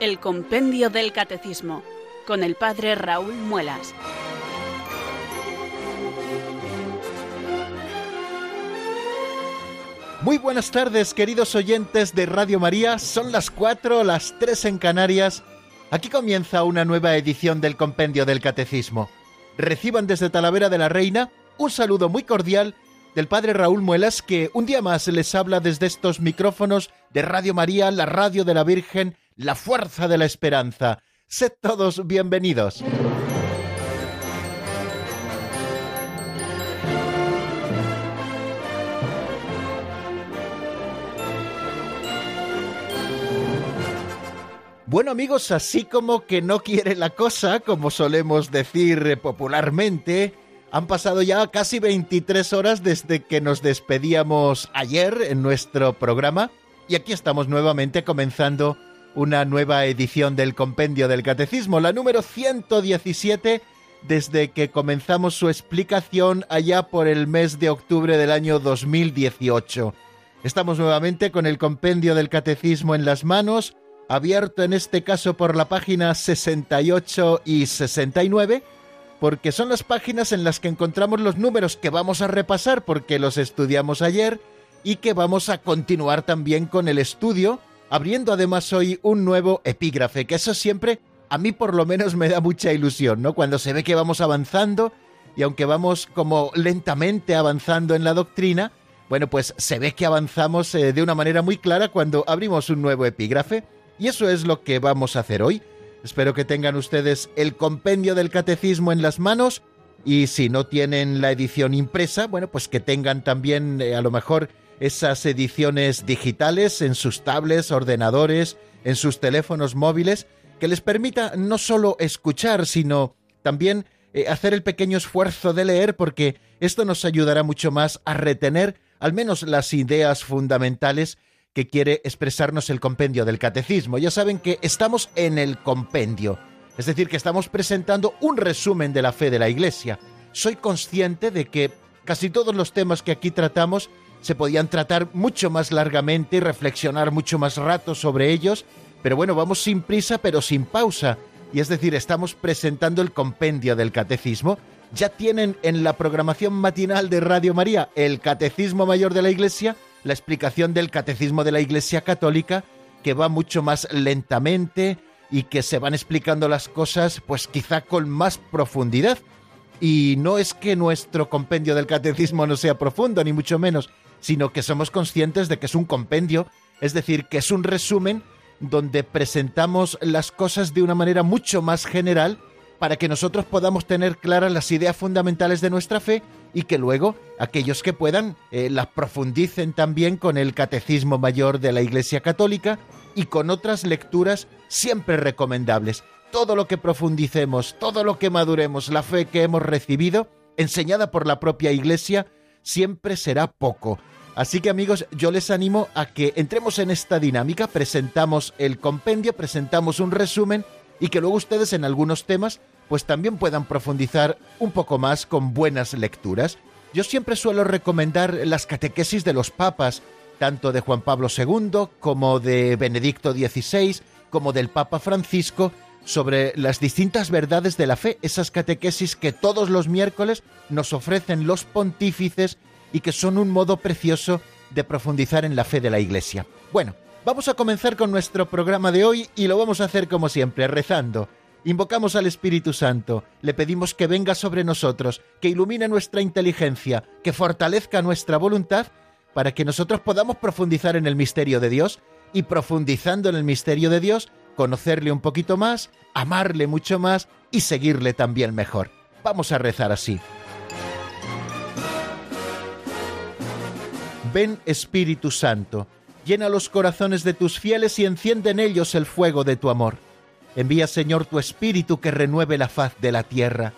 El Compendio del Catecismo, con el Padre Raúl Muelas. Muy buenas tardes, queridos oyentes de Radio María. Son las 4, las 3 en Canarias. Aquí comienza una nueva edición del Compendio del Catecismo. Reciban desde Talavera de la Reina un saludo muy cordial del Padre Raúl Muelas, que un día más les habla desde estos micrófonos de Radio María, la radio de la Virgen, la fuerza de la esperanza. Sed todos bienvenidos. Bueno amigos, así como que no quiere la cosa, como solemos decir popularmente, han pasado ya casi 23 horas desde que nos despedíamos ayer en nuestro programa y aquí estamos nuevamente comenzando una nueva edición del Compendio del Catecismo, la número 117, desde que comenzamos su explicación allá por el mes de octubre del año 2018. Estamos nuevamente con el Compendio del Catecismo en las manos, abierto en este caso por la página 68 y 69, porque son las páginas en las que encontramos los números que vamos a repasar porque los estudiamos ayer y que vamos a continuar también con el estudio, abriendo además hoy un nuevo epígrafe, que eso siempre a mí por lo menos me da mucha ilusión, ¿no? Cuando se ve que vamos avanzando y aunque vamos como lentamente avanzando en la doctrina, bueno, pues se ve que avanzamos eh, de una manera muy clara cuando abrimos un nuevo epígrafe. Y eso es lo que vamos a hacer hoy. Espero que tengan ustedes el compendio del catecismo en las manos y si no tienen la edición impresa, bueno, pues que tengan también eh, a lo mejor esas ediciones digitales en sus tablets, ordenadores, en sus teléfonos móviles, que les permita no solo escuchar, sino también eh, hacer el pequeño esfuerzo de leer, porque esto nos ayudará mucho más a retener al menos las ideas fundamentales que quiere expresarnos el compendio del catecismo. Ya saben que estamos en el compendio, es decir, que estamos presentando un resumen de la fe de la Iglesia. Soy consciente de que casi todos los temas que aquí tratamos se podían tratar mucho más largamente y reflexionar mucho más rato sobre ellos, pero bueno, vamos sin prisa pero sin pausa. Y es decir, estamos presentando el compendio del catecismo. Ya tienen en la programación matinal de Radio María el Catecismo Mayor de la Iglesia la explicación del catecismo de la Iglesia Católica, que va mucho más lentamente y que se van explicando las cosas pues quizá con más profundidad. Y no es que nuestro compendio del catecismo no sea profundo, ni mucho menos, sino que somos conscientes de que es un compendio, es decir, que es un resumen donde presentamos las cosas de una manera mucho más general para que nosotros podamos tener claras las ideas fundamentales de nuestra fe y que luego aquellos que puedan eh, las profundicen también con el Catecismo Mayor de la Iglesia Católica y con otras lecturas siempre recomendables. Todo lo que profundicemos, todo lo que maduremos, la fe que hemos recibido, enseñada por la propia Iglesia, siempre será poco. Así que amigos, yo les animo a que entremos en esta dinámica, presentamos el compendio, presentamos un resumen y que luego ustedes en algunos temas pues también puedan profundizar un poco más con buenas lecturas. Yo siempre suelo recomendar las catequesis de los papas, tanto de Juan Pablo II como de Benedicto XVI, como del Papa Francisco, sobre las distintas verdades de la fe, esas catequesis que todos los miércoles nos ofrecen los pontífices y que son un modo precioso de profundizar en la fe de la Iglesia. Bueno, vamos a comenzar con nuestro programa de hoy y lo vamos a hacer como siempre, rezando. Invocamos al Espíritu Santo, le pedimos que venga sobre nosotros, que ilumine nuestra inteligencia, que fortalezca nuestra voluntad, para que nosotros podamos profundizar en el misterio de Dios y profundizando en el misterio de Dios, conocerle un poquito más, amarle mucho más y seguirle también mejor. Vamos a rezar así. Ven Espíritu Santo, llena los corazones de tus fieles y enciende en ellos el fuego de tu amor Envía, Señor, tu Espíritu que renueve la faz de la tierra.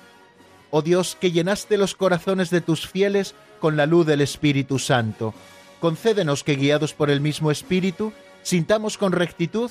Oh Dios, que llenaste los corazones de tus fieles con la luz del Espíritu Santo, concédenos que, guiados por el mismo Espíritu, sintamos con rectitud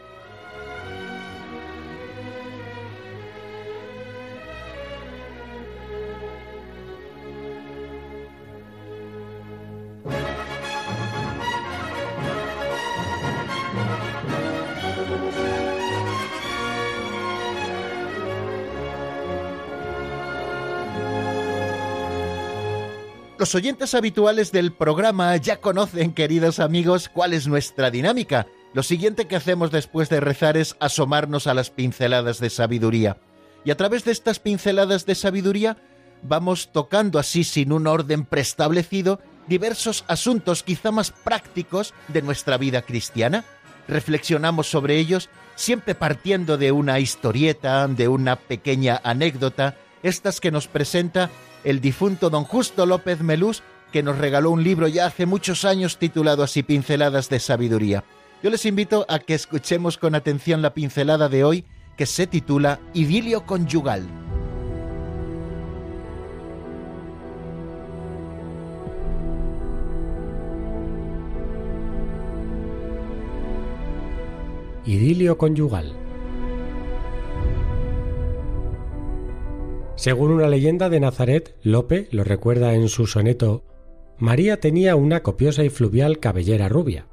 Los oyentes habituales del programa ya conocen, queridos amigos, cuál es nuestra dinámica. Lo siguiente que hacemos después de rezar es asomarnos a las pinceladas de sabiduría. Y a través de estas pinceladas de sabiduría vamos tocando así sin un orden preestablecido diversos asuntos quizá más prácticos de nuestra vida cristiana. Reflexionamos sobre ellos siempre partiendo de una historieta, de una pequeña anécdota, estas que nos presenta el difunto don Justo López Melús, que nos regaló un libro ya hace muchos años titulado así Pinceladas de Sabiduría. Yo les invito a que escuchemos con atención la pincelada de hoy que se titula Idilio Conyugal. Idilio conyugal. Según una leyenda de Nazaret, Lope lo recuerda en su soneto María tenía una copiosa y fluvial cabellera rubia,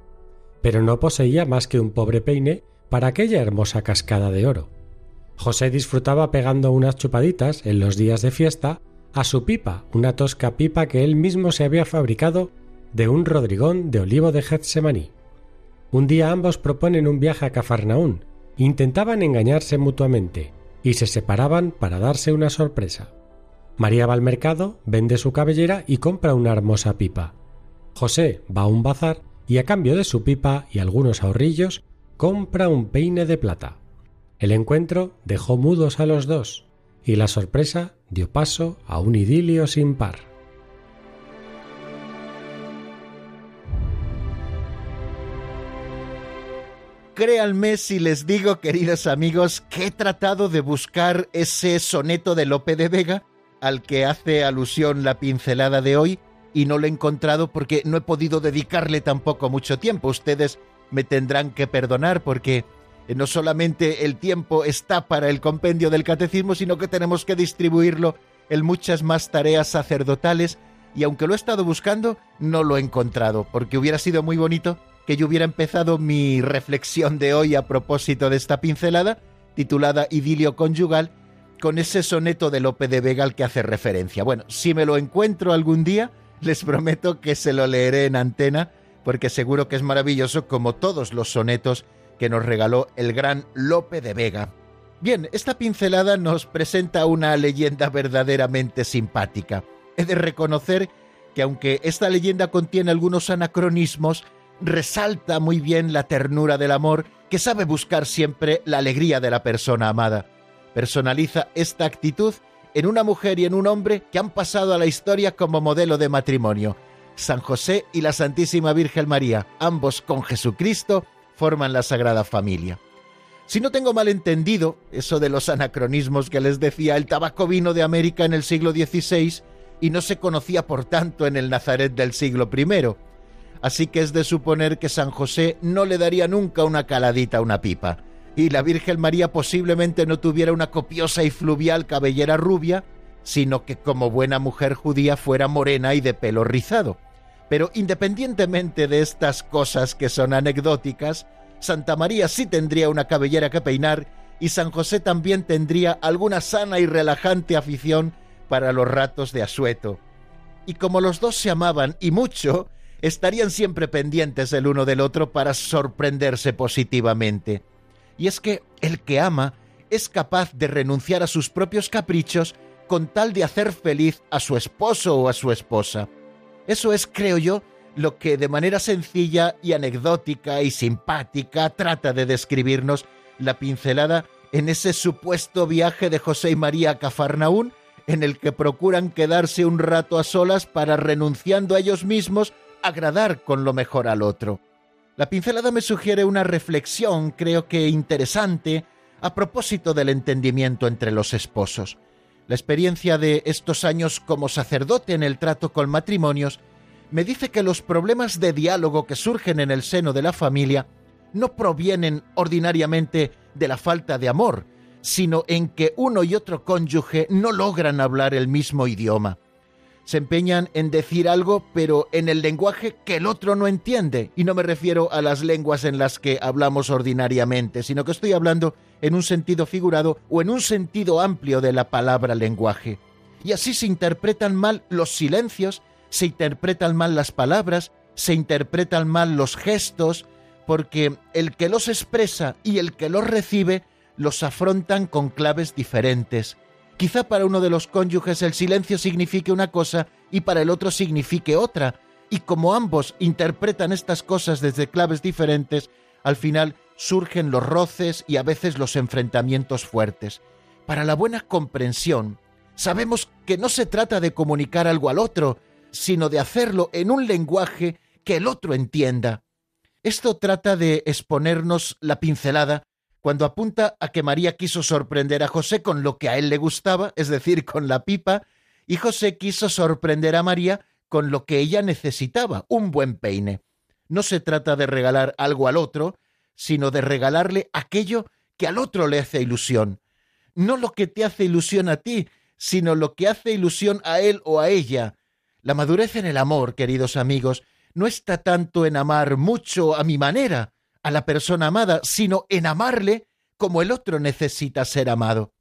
pero no poseía más que un pobre peine para aquella hermosa cascada de oro. José disfrutaba pegando unas chupaditas en los días de fiesta a su pipa, una tosca pipa que él mismo se había fabricado de un rodrigón de olivo de Getsemaní. Un día ambos proponen un viaje a Cafarnaún. Intentaban engañarse mutuamente y se separaban para darse una sorpresa. María va al mercado, vende su cabellera y compra una hermosa pipa. José va a un bazar y a cambio de su pipa y algunos ahorrillos compra un peine de plata. El encuentro dejó mudos a los dos y la sorpresa dio paso a un idilio sin par. Créanme si les digo, queridos amigos, que he tratado de buscar ese soneto de Lope de Vega al que hace alusión la pincelada de hoy y no lo he encontrado porque no he podido dedicarle tampoco mucho tiempo. Ustedes me tendrán que perdonar porque no solamente el tiempo está para el compendio del catecismo, sino que tenemos que distribuirlo en muchas más tareas sacerdotales y aunque lo he estado buscando, no lo he encontrado, porque hubiera sido muy bonito que yo hubiera empezado mi reflexión de hoy a propósito de esta pincelada, titulada Idilio Conyugal, con ese soneto de Lope de Vega al que hace referencia. Bueno, si me lo encuentro algún día, les prometo que se lo leeré en antena, porque seguro que es maravilloso como todos los sonetos que nos regaló el gran Lope de Vega. Bien, esta pincelada nos presenta una leyenda verdaderamente simpática. He de reconocer que aunque esta leyenda contiene algunos anacronismos, resalta muy bien la ternura del amor que sabe buscar siempre la alegría de la persona amada. Personaliza esta actitud en una mujer y en un hombre que han pasado a la historia como modelo de matrimonio. San José y la Santísima Virgen María, ambos con Jesucristo, forman la Sagrada Familia. Si no tengo mal entendido, eso de los anacronismos que les decía, el tabaco vino de América en el siglo XVI y no se conocía por tanto en el Nazaret del siglo I así que es de suponer que San José no le daría nunca una caladita a una pipa, y la Virgen María posiblemente no tuviera una copiosa y fluvial cabellera rubia, sino que como buena mujer judía fuera morena y de pelo rizado. Pero independientemente de estas cosas que son anecdóticas, Santa María sí tendría una cabellera que peinar y San José también tendría alguna sana y relajante afición para los ratos de asueto. Y como los dos se amaban y mucho, estarían siempre pendientes el uno del otro para sorprenderse positivamente. Y es que el que ama es capaz de renunciar a sus propios caprichos con tal de hacer feliz a su esposo o a su esposa. Eso es, creo yo, lo que de manera sencilla y anecdótica y simpática trata de describirnos la pincelada en ese supuesto viaje de José y María a Cafarnaún, en el que procuran quedarse un rato a solas para renunciando a ellos mismos agradar con lo mejor al otro. La pincelada me sugiere una reflexión, creo que interesante, a propósito del entendimiento entre los esposos. La experiencia de estos años como sacerdote en el trato con matrimonios me dice que los problemas de diálogo que surgen en el seno de la familia no provienen ordinariamente de la falta de amor, sino en que uno y otro cónyuge no logran hablar el mismo idioma se empeñan en decir algo, pero en el lenguaje que el otro no entiende. Y no me refiero a las lenguas en las que hablamos ordinariamente, sino que estoy hablando en un sentido figurado o en un sentido amplio de la palabra lenguaje. Y así se interpretan mal los silencios se interpretan mal las palabras, se interpretan mal los gestos, porque el que los expresa y el que los recibe los afrontan con claves diferentes. Quizá para uno de los cónyuges el silencio signifique una cosa y para el otro signifique otra, y como ambos interpretan estas cosas desde claves diferentes, al final surgen los roces y a veces los enfrentamientos fuertes. Para la buena comprensión, sabemos que no se trata de comunicar algo al otro, sino de hacerlo en un lenguaje que el otro entienda. Esto trata de exponernos la pincelada cuando apunta a que María quiso sorprender a José con lo que a él le gustaba, es decir, con la pipa, y José quiso sorprender a María con lo que ella necesitaba, un buen peine. No se trata de regalar algo al otro, sino de regalarle aquello que al otro le hace ilusión. No lo que te hace ilusión a ti, sino lo que hace ilusión a él o a ella. La madurez en el amor, queridos amigos, no está tanto en amar mucho a mi manera a la persona amada, sino en amarle como el otro necesita ser amado.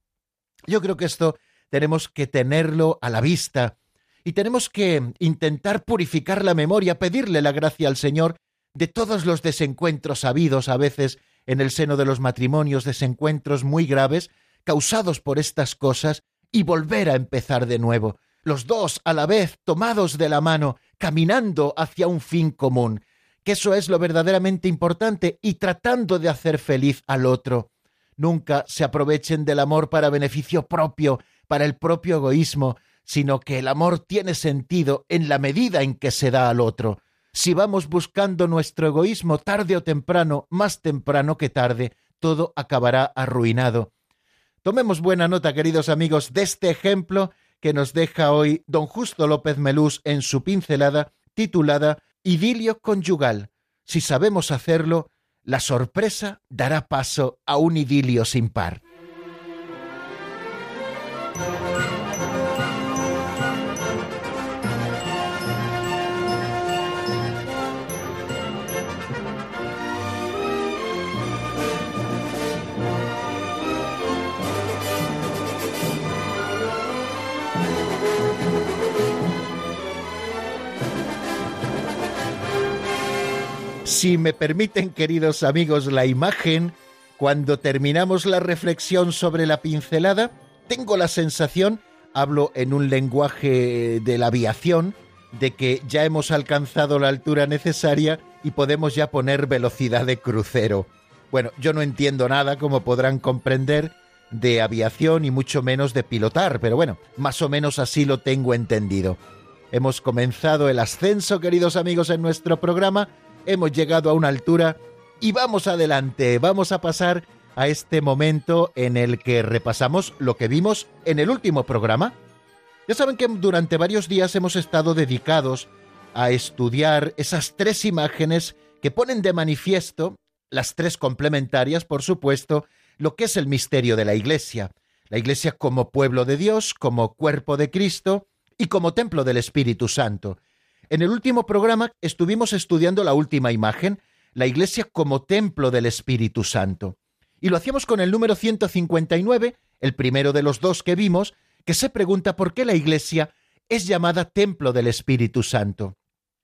Yo creo que esto tenemos que tenerlo a la vista y tenemos que intentar purificar la memoria, pedirle la gracia al Señor de todos los desencuentros habidos a veces en el seno de los matrimonios, desencuentros muy graves causados por estas cosas, y volver a empezar de nuevo, los dos a la vez tomados de la mano, caminando hacia un fin común, que eso es lo verdaderamente importante, y tratando de hacer feliz al otro. Nunca se aprovechen del amor para beneficio propio, para el propio egoísmo, sino que el amor tiene sentido en la medida en que se da al otro. Si vamos buscando nuestro egoísmo tarde o temprano, más temprano que tarde, todo acabará arruinado. Tomemos buena nota, queridos amigos, de este ejemplo que nos deja hoy don Justo López Melús en su pincelada titulada Idilio conyugal. Si sabemos hacerlo, la sorpresa dará paso a un idilio sin par. Si me permiten, queridos amigos, la imagen, cuando terminamos la reflexión sobre la pincelada, tengo la sensación, hablo en un lenguaje de la aviación, de que ya hemos alcanzado la altura necesaria y podemos ya poner velocidad de crucero. Bueno, yo no entiendo nada, como podrán comprender, de aviación y mucho menos de pilotar, pero bueno, más o menos así lo tengo entendido. Hemos comenzado el ascenso, queridos amigos, en nuestro programa hemos llegado a una altura y vamos adelante, vamos a pasar a este momento en el que repasamos lo que vimos en el último programa. Ya saben que durante varios días hemos estado dedicados a estudiar esas tres imágenes que ponen de manifiesto, las tres complementarias, por supuesto, lo que es el misterio de la Iglesia. La Iglesia como pueblo de Dios, como cuerpo de Cristo y como templo del Espíritu Santo. En el último programa estuvimos estudiando la última imagen, la Iglesia como templo del Espíritu Santo. Y lo hacíamos con el número 159, el primero de los dos que vimos, que se pregunta por qué la Iglesia es llamada templo del Espíritu Santo.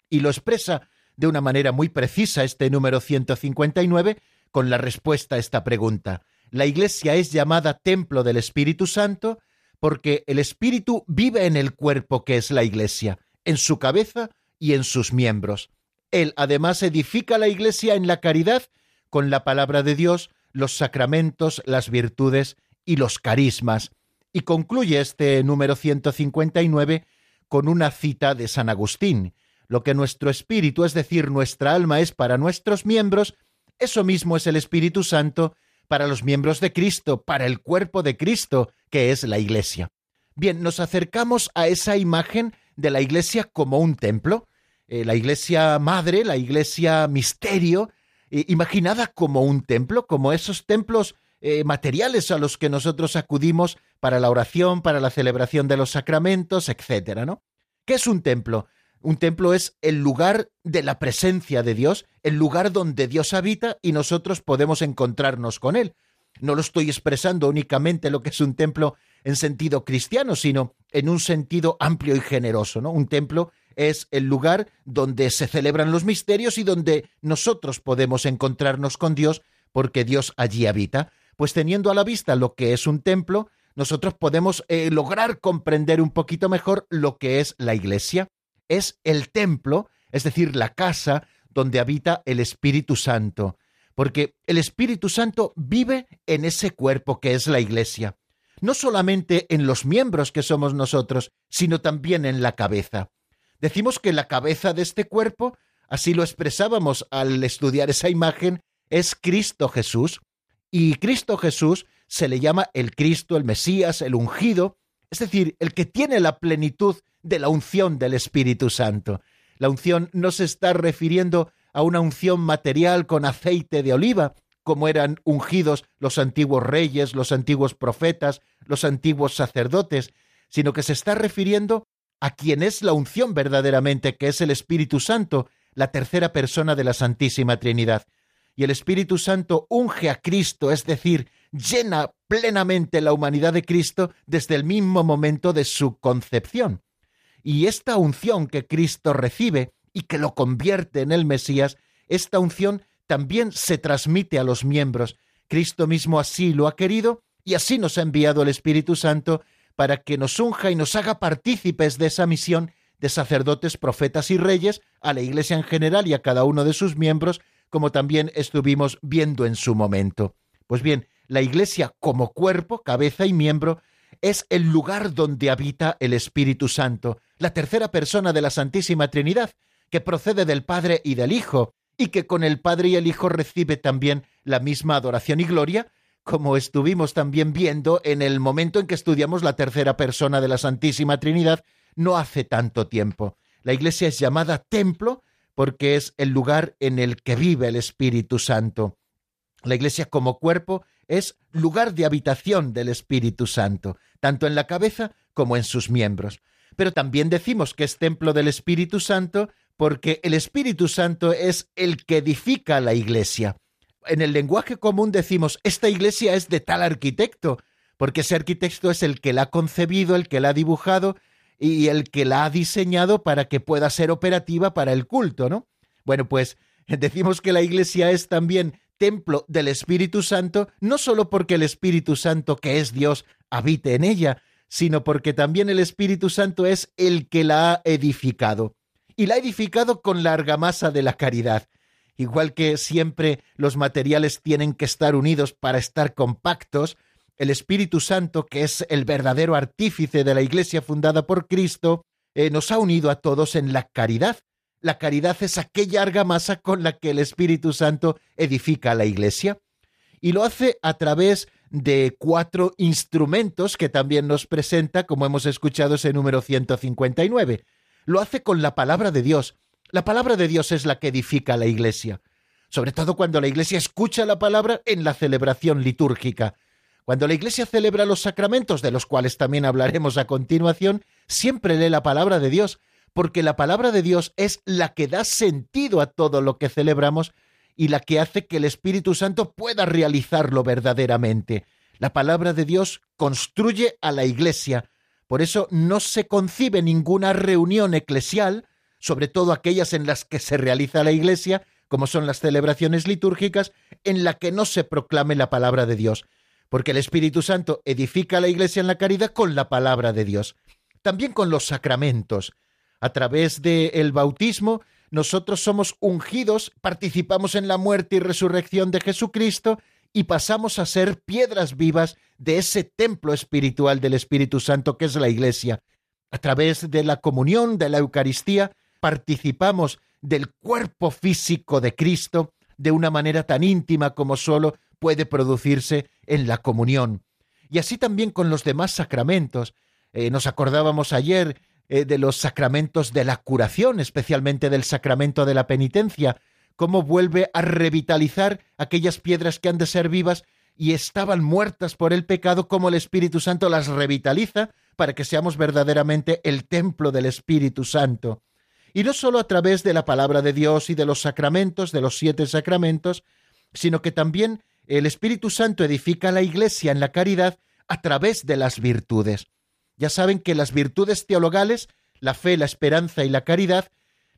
Y lo expresa de una manera muy precisa este número 159 con la respuesta a esta pregunta. La Iglesia es llamada templo del Espíritu Santo porque el Espíritu vive en el cuerpo que es la Iglesia en su cabeza y en sus miembros. Él además edifica la Iglesia en la caridad con la palabra de Dios, los sacramentos, las virtudes y los carismas. Y concluye este número 159 con una cita de San Agustín. Lo que nuestro espíritu, es decir, nuestra alma es para nuestros miembros, eso mismo es el Espíritu Santo para los miembros de Cristo, para el cuerpo de Cristo, que es la Iglesia. Bien, nos acercamos a esa imagen de la iglesia como un templo, eh, la iglesia madre, la iglesia misterio, eh, imaginada como un templo, como esos templos eh, materiales a los que nosotros acudimos para la oración, para la celebración de los sacramentos, etcétera, ¿no? ¿Qué es un templo? Un templo es el lugar de la presencia de Dios, el lugar donde Dios habita y nosotros podemos encontrarnos con Él. No lo estoy expresando únicamente lo que es un templo en sentido cristiano, sino en un sentido amplio y generoso, ¿no? Un templo es el lugar donde se celebran los misterios y donde nosotros podemos encontrarnos con Dios porque Dios allí habita. Pues teniendo a la vista lo que es un templo, nosotros podemos eh, lograr comprender un poquito mejor lo que es la iglesia. Es el templo, es decir, la casa donde habita el Espíritu Santo, porque el Espíritu Santo vive en ese cuerpo que es la iglesia, no solamente en los miembros que somos nosotros, sino también en la cabeza. Decimos que la cabeza de este cuerpo, así lo expresábamos al estudiar esa imagen, es Cristo Jesús, y Cristo Jesús se le llama el Cristo, el Mesías, el ungido, es decir, el que tiene la plenitud de la unción del Espíritu Santo. La unción no se está refiriendo a una unción material con aceite de oliva, como eran ungidos los antiguos reyes, los antiguos profetas, los antiguos sacerdotes, sino que se está refiriendo a quien es la unción verdaderamente, que es el Espíritu Santo, la tercera persona de la Santísima Trinidad. Y el Espíritu Santo unge a Cristo, es decir, llena plenamente la humanidad de Cristo desde el mismo momento de su concepción. Y esta unción que Cristo recibe y que lo convierte en el Mesías, esta unción también se transmite a los miembros. Cristo mismo así lo ha querido y así nos ha enviado el Espíritu Santo para que nos unja y nos haga partícipes de esa misión de sacerdotes, profetas y reyes a la Iglesia en general y a cada uno de sus miembros, como también estuvimos viendo en su momento. Pues bien, la Iglesia como cuerpo, cabeza y miembro es el lugar donde habita el Espíritu Santo, la tercera persona de la Santísima Trinidad, que procede del Padre y del Hijo, y que con el Padre y el Hijo recibe también la misma adoración y gloria, como estuvimos también viendo en el momento en que estudiamos la tercera persona de la Santísima Trinidad no hace tanto tiempo. La Iglesia es llamada templo porque es el lugar en el que vive el Espíritu Santo. La Iglesia como cuerpo es lugar de habitación del Espíritu Santo, tanto en la cabeza como en sus miembros. Pero también decimos que es templo del Espíritu Santo porque el Espíritu Santo es el que edifica la Iglesia. En el lenguaje común decimos, esta iglesia es de tal arquitecto, porque ese arquitecto es el que la ha concebido, el que la ha dibujado y el que la ha diseñado para que pueda ser operativa para el culto, ¿no? Bueno, pues decimos que la iglesia es también templo del Espíritu Santo, no solo porque el Espíritu Santo, que es Dios, habite en ella, sino porque también el Espíritu Santo es el que la ha edificado. Y la ha edificado con la argamasa de la caridad. Igual que siempre los materiales tienen que estar unidos para estar compactos, el Espíritu Santo, que es el verdadero artífice de la Iglesia fundada por Cristo, eh, nos ha unido a todos en la caridad, la caridad es aquella argamasa con la que el Espíritu Santo edifica la Iglesia. Y lo hace a través de cuatro instrumentos que también nos presenta, como hemos escuchado ese número 159. Lo hace con la palabra de Dios. La palabra de Dios es la que edifica la Iglesia, sobre todo cuando la Iglesia escucha la palabra en la celebración litúrgica. Cuando la Iglesia celebra los sacramentos, de los cuales también hablaremos a continuación, siempre lee la palabra de Dios, porque la palabra de Dios es la que da sentido a todo lo que celebramos y la que hace que el Espíritu Santo pueda realizarlo verdaderamente. La palabra de Dios construye a la Iglesia. Por eso no se concibe ninguna reunión eclesial, sobre todo aquellas en las que se realiza la Iglesia, como son las celebraciones litúrgicas, en la que no se proclame la palabra de Dios, porque el Espíritu Santo edifica a la Iglesia en la caridad con la palabra de Dios. También con los sacramentos a través del bautismo, nosotros somos ungidos, participamos en la muerte y resurrección de Jesucristo y pasamos a ser piedras vivas de ese templo espiritual del Espíritu Santo que es la Iglesia. A través de la comunión, de la Eucaristía, participamos del cuerpo físico de Cristo de una manera tan íntima como solo puede producirse en la comunión. Y así también con los demás sacramentos. Eh, nos acordábamos ayer eh, de los sacramentos de la curación, especialmente del sacramento de la penitencia, cómo vuelve a revitalizar aquellas piedras que han de ser vivas y estaban muertas por el pecado, como el Espíritu Santo las revitaliza para que seamos verdaderamente el templo del Espíritu Santo. Y no solo a través de la palabra de Dios y de los sacramentos, de los siete sacramentos, sino que también el Espíritu Santo edifica la Iglesia en la caridad a través de las virtudes. Ya saben que las virtudes teologales la fe, la esperanza y la caridad,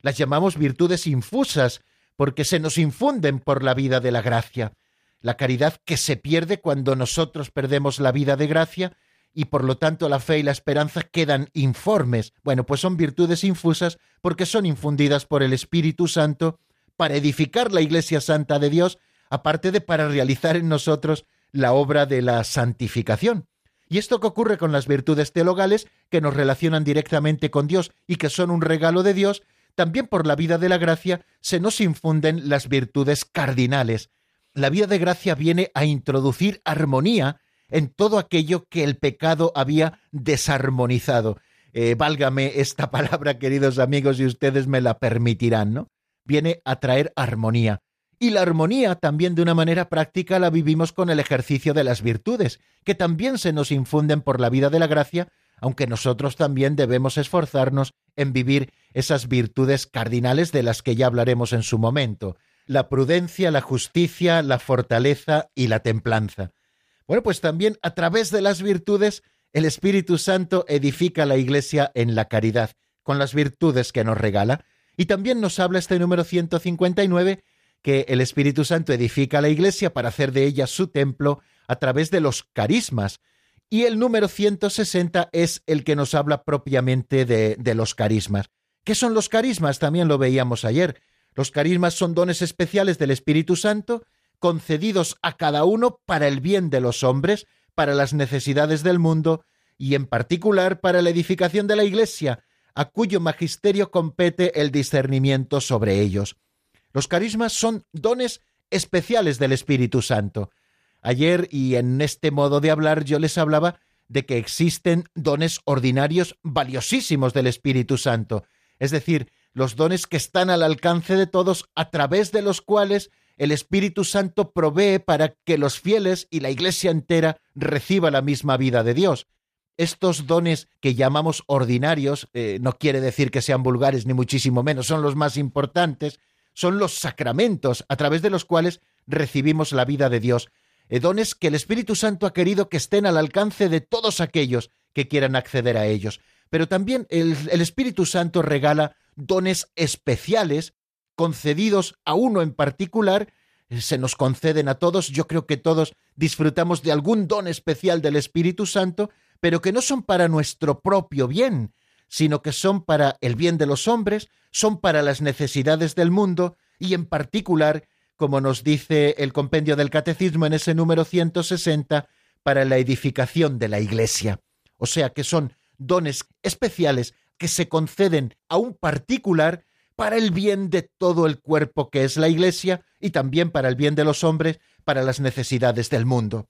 las llamamos virtudes infusas, porque se nos infunden por la vida de la gracia. La caridad que se pierde cuando nosotros perdemos la vida de gracia y por lo tanto la fe y la esperanza quedan informes. Bueno, pues son virtudes infusas porque son infundidas por el Espíritu Santo para edificar la Iglesia Santa de Dios, aparte de para realizar en nosotros la obra de la santificación. Y esto que ocurre con las virtudes teologales, que nos relacionan directamente con Dios y que son un regalo de Dios, también por la vida de la gracia se nos infunden las virtudes cardinales. La vida de gracia viene a introducir armonía en todo aquello que el pecado había desarmonizado. Eh, válgame esta palabra, queridos amigos, y ustedes me la permitirán, ¿no? Viene a traer armonía. Y la armonía también de una manera práctica la vivimos con el ejercicio de las virtudes, que también se nos infunden por la vida de la gracia, aunque nosotros también debemos esforzarnos en vivir esas virtudes cardinales de las que ya hablaremos en su momento, la prudencia, la justicia, la fortaleza y la templanza. Bueno, pues también a través de las virtudes el Espíritu Santo edifica la Iglesia en la caridad, con las virtudes que nos regala, y también nos habla este número 159 que el Espíritu Santo edifica la Iglesia para hacer de ella su templo a través de los carismas. Y el número 160 es el que nos habla propiamente de, de los carismas. ¿Qué son los carismas? También lo veíamos ayer. Los carismas son dones especiales del Espíritu Santo concedidos a cada uno para el bien de los hombres, para las necesidades del mundo y en particular para la edificación de la Iglesia, a cuyo magisterio compete el discernimiento sobre ellos. Los carismas son dones especiales del Espíritu Santo. Ayer y en este modo de hablar yo les hablaba de que existen dones ordinarios valiosísimos del Espíritu Santo, es decir, los dones que están al alcance de todos a través de los cuales el Espíritu Santo provee para que los fieles y la Iglesia entera reciba la misma vida de Dios. Estos dones que llamamos ordinarios, eh, no quiere decir que sean vulgares ni muchísimo menos, son los más importantes, son los sacramentos a través de los cuales recibimos la vida de Dios, eh, dones que el Espíritu Santo ha querido que estén al alcance de todos aquellos que quieran acceder a ellos. Pero también el, Espíritu Santo regala dones especiales concedidos a uno en particular, se nos conceden a todos, yo creo que todos disfrutamos de algún don especial del Espíritu Santo, pero que no son para nuestro propio bien, sino que son para el bien de los hombres, son para las necesidades del mundo y en particular, como nos dice el compendio del Catecismo en ese número 160, para la edificación de la Iglesia. O sea que son dones especiales que se conceden a un particular para el bien de todo el cuerpo que es la Iglesia y también para el bien de los hombres, para las necesidades del mundo.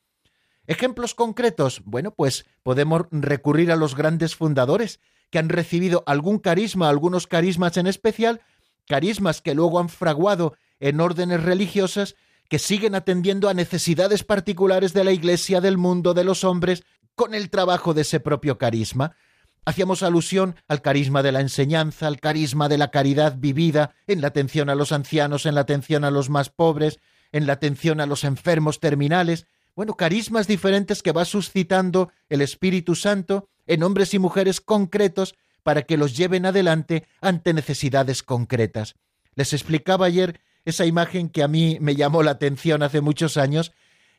Ejemplos concretos. Bueno, pues podemos recurrir a los grandes fundadores que han recibido algún carisma, algunos carismas en especial, carismas que luego han fraguado en órdenes religiosas que siguen atendiendo a necesidades particulares de la Iglesia, del mundo, de los hombres, con el trabajo de ese propio carisma. Hacíamos alusión al carisma de la enseñanza, al carisma de la caridad vivida, en la atención a los ancianos, en la atención a los más pobres, en la atención a los enfermos terminales, bueno, carismas diferentes que va suscitando el Espíritu Santo en hombres y mujeres concretos para que los lleven adelante ante necesidades concretas. Les explicaba ayer esa imagen que a mí me llamó la atención hace muchos años,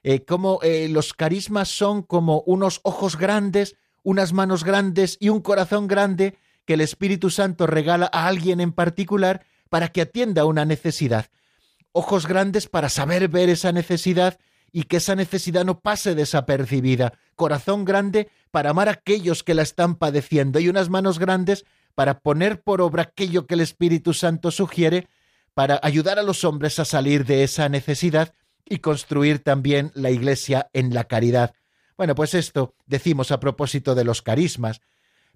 eh, cómo eh, los carismas son como unos ojos grandes, unas manos grandes y un corazón grande que el Espíritu Santo regala a alguien en particular para que atienda una necesidad. Ojos grandes para saber ver esa necesidad y que esa necesidad no pase desapercibida. Corazón grande para amar a aquellos que la están padeciendo y unas manos grandes para poner por obra aquello que el Espíritu Santo sugiere para ayudar a los hombres a salir de esa necesidad y construir también la Iglesia en la caridad. Bueno, pues esto decimos a propósito de los carismas,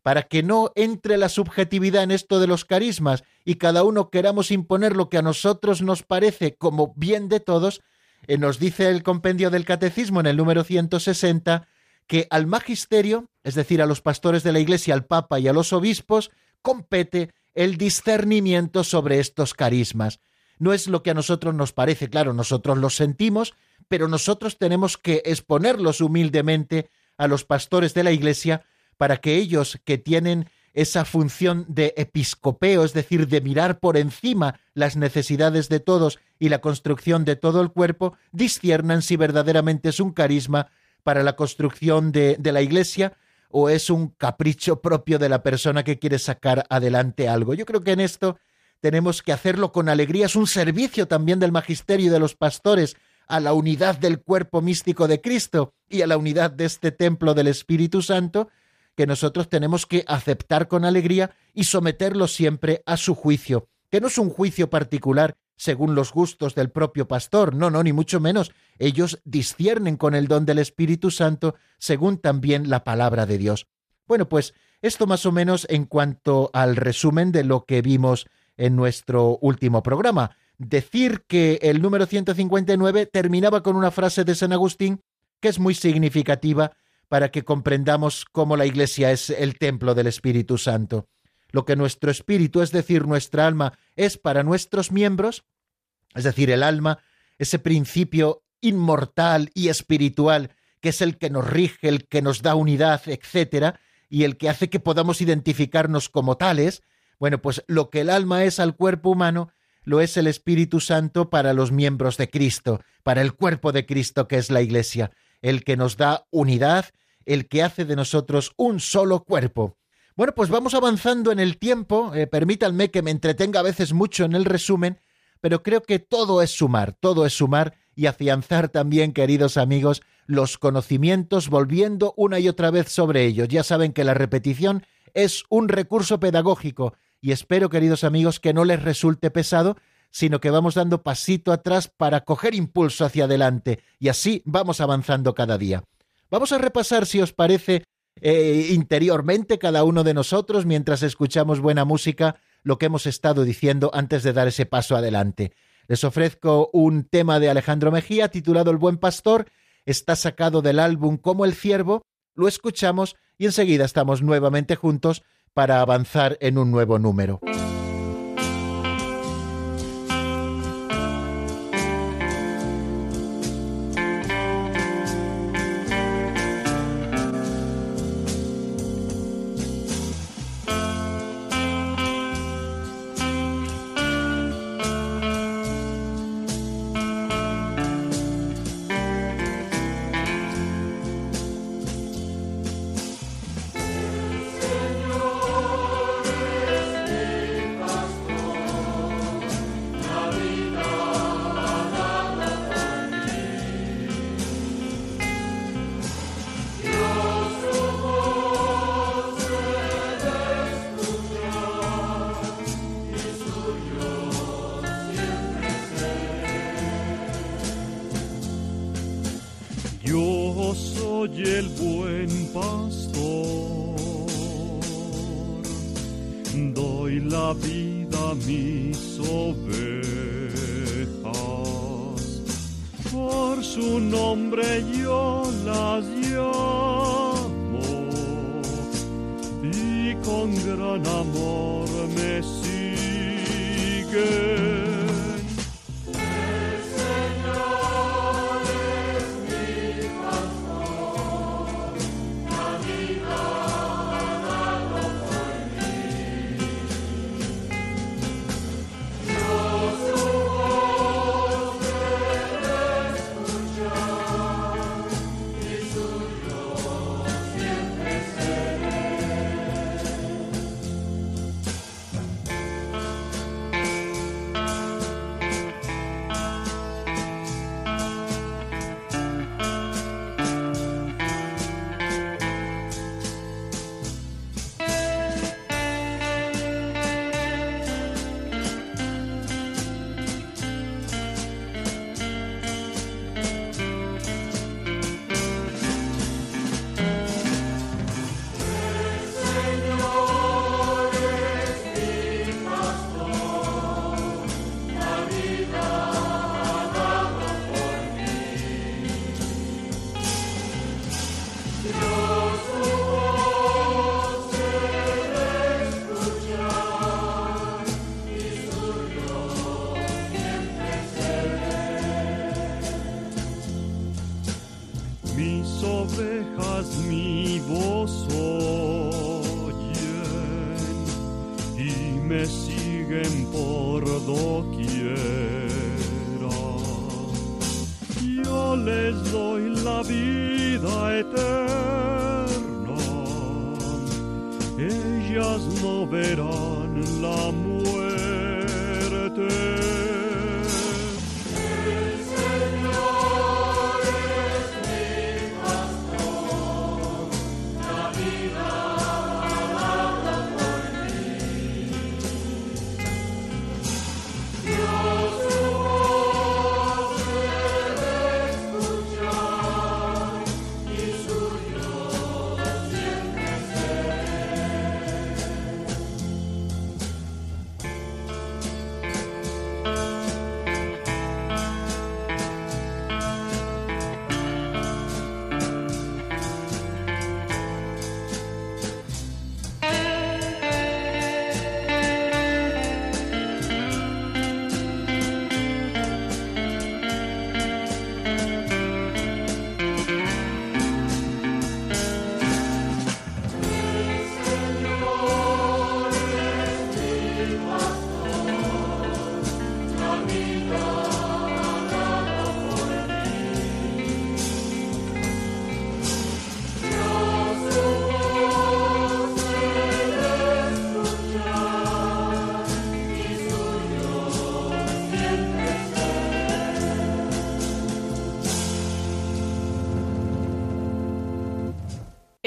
para que no entre la subjetividad en esto de los carismas y cada uno queramos imponer lo que a nosotros nos parece como bien de todos, eh, nos dice el compendio del Catecismo en el número 160 que al magisterio, es decir, a los pastores de la Iglesia, al Papa y a los obispos, compete el discernimiento sobre estos carismas. No es lo que a nosotros nos parece, claro, nosotros los sentimos, pero nosotros tenemos que exponerlos humildemente a los pastores de la Iglesia para que ellos que tienen esa función de episcopeo, es decir, de mirar por encima las necesidades de todos y la construcción de todo el cuerpo, disciernan si verdaderamente es un carisma para la construcción de, de la Iglesia o es un capricho propio de la persona que quiere sacar adelante algo. Yo creo que en esto tenemos que hacerlo con alegría, es un servicio también del magisterio y de los pastores a la unidad del cuerpo místico de Cristo y a la unidad de este templo del Espíritu Santo, que nosotros tenemos que aceptar con alegría y someterlo siempre a su juicio, que no es un juicio particular según los gustos del propio pastor, no, no, ni mucho menos. Ellos disciernen con el don del Espíritu Santo según también la palabra de Dios. Bueno, pues esto más o menos en cuanto al resumen de lo que vimos en nuestro último programa. Decir que el número 159 terminaba con una frase de San Agustín que es muy significativa para que comprendamos cómo la Iglesia es el templo del Espíritu Santo. Lo que nuestro espíritu, es decir, nuestra alma, es para nuestros miembros, es decir, el alma, ese principio inmortal y espiritual que es el que nos rige, el que nos da unidad, etcétera, y el que hace que podamos identificarnos como tales, bueno, pues lo que el alma es al cuerpo humano, lo es el Espíritu Santo para los miembros de Cristo, para el cuerpo de Cristo que es la Iglesia, el que nos da unidad, el que hace de nosotros un solo cuerpo. Bueno, pues vamos avanzando en el tiempo, eh, permítanme que me entretenga a veces mucho en el resumen, pero creo que todo es sumar, todo es sumar y afianzar también, queridos amigos, los conocimientos volviendo una y otra vez sobre ellos. Ya saben que la repetición es un recurso pedagógico y espero, queridos amigos, que no les resulte pesado, sino que vamos dando pasito atrás para coger impulso hacia adelante y así vamos avanzando cada día. Vamos a repasar, si os parece, eh, interiormente cada uno de nosotros mientras escuchamos buena música lo que hemos estado diciendo antes de dar ese paso adelante. Les ofrezco un tema de Alejandro Mejía titulado El buen pastor, está sacado del álbum Como el ciervo, lo escuchamos y enseguida estamos nuevamente juntos para avanzar en un nuevo número.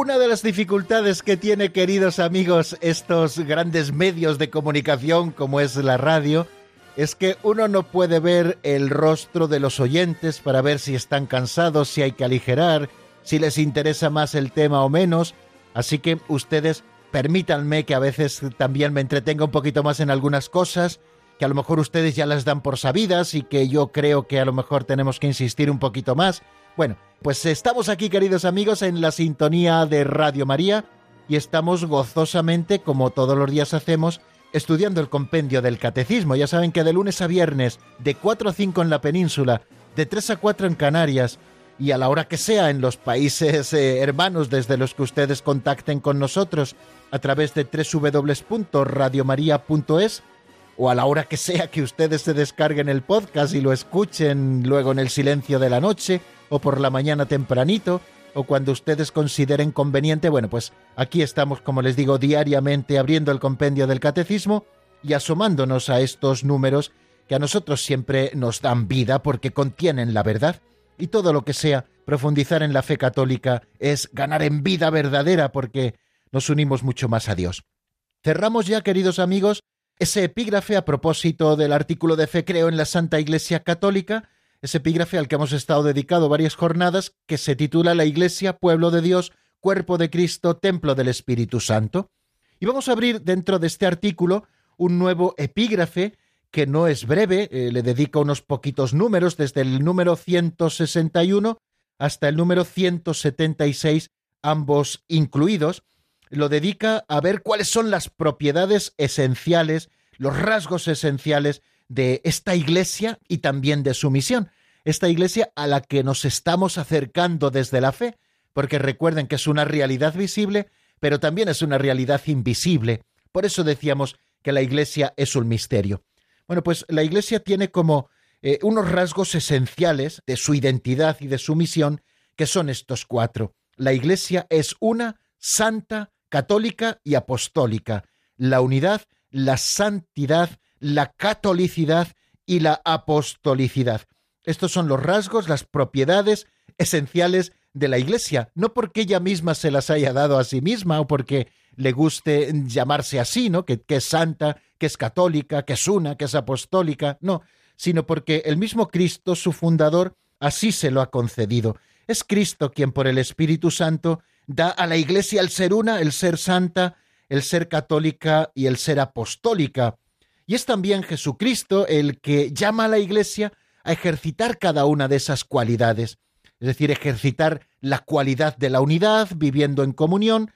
Una de las dificultades que tiene, queridos amigos, estos grandes medios de comunicación como es la radio, es que uno no puede ver el rostro de los oyentes para ver si están cansados, si hay que aligerar, si les interesa más el tema o menos. Así que ustedes permítanme que a veces también me entretenga un poquito más en algunas cosas, que a lo mejor ustedes ya las dan por sabidas y que yo creo que a lo mejor tenemos que insistir un poquito más. Bueno, pues estamos aquí, queridos amigos, en la sintonía de Radio María y estamos gozosamente, como todos los días hacemos, estudiando el compendio del catecismo. Ya saben que de lunes a viernes, de 4 a 5 en la península, de 3 a 4 en Canarias y a la hora que sea en los países eh, hermanos desde los que ustedes contacten con nosotros a través de www.radiomaria.es o a la hora que sea que ustedes se descarguen el podcast y lo escuchen luego en el silencio de la noche o por la mañana tempranito, o cuando ustedes consideren conveniente, bueno, pues aquí estamos, como les digo, diariamente abriendo el compendio del catecismo y asomándonos a estos números que a nosotros siempre nos dan vida porque contienen la verdad. Y todo lo que sea profundizar en la fe católica es ganar en vida verdadera porque nos unimos mucho más a Dios. Cerramos ya, queridos amigos, ese epígrafe a propósito del artículo de fe creo en la Santa Iglesia Católica, ese epígrafe al que hemos estado dedicado varias jornadas, que se titula La Iglesia, Pueblo de Dios, Cuerpo de Cristo, Templo del Espíritu Santo. Y vamos a abrir dentro de este artículo un nuevo epígrafe que no es breve, eh, le dedica unos poquitos números, desde el número 161 hasta el número 176, ambos incluidos. Lo dedica a ver cuáles son las propiedades esenciales, los rasgos esenciales de esta iglesia y también de su misión. Esta iglesia a la que nos estamos acercando desde la fe, porque recuerden que es una realidad visible, pero también es una realidad invisible. Por eso decíamos que la iglesia es un misterio. Bueno, pues la iglesia tiene como eh, unos rasgos esenciales de su identidad y de su misión, que son estos cuatro. La iglesia es una, santa, católica y apostólica. La unidad, la santidad, la catolicidad y la apostolicidad. Estos son los rasgos, las propiedades esenciales de la Iglesia, no porque ella misma se las haya dado a sí misma o porque le guste llamarse así, ¿no? Que, que, es santa, que es católica, que es una, que es apostólica, no, sino porque el mismo Cristo, su fundador, así se lo ha concedido. Es Cristo quien por el Espíritu Santo da a la Iglesia el ser una, el ser santa, el ser católica y el ser apostólica. Y es también Jesucristo el que llama a la Iglesia a ejercitar cada una de esas cualidades, es decir, ejercitar la cualidad de la unidad, viviendo en comunión,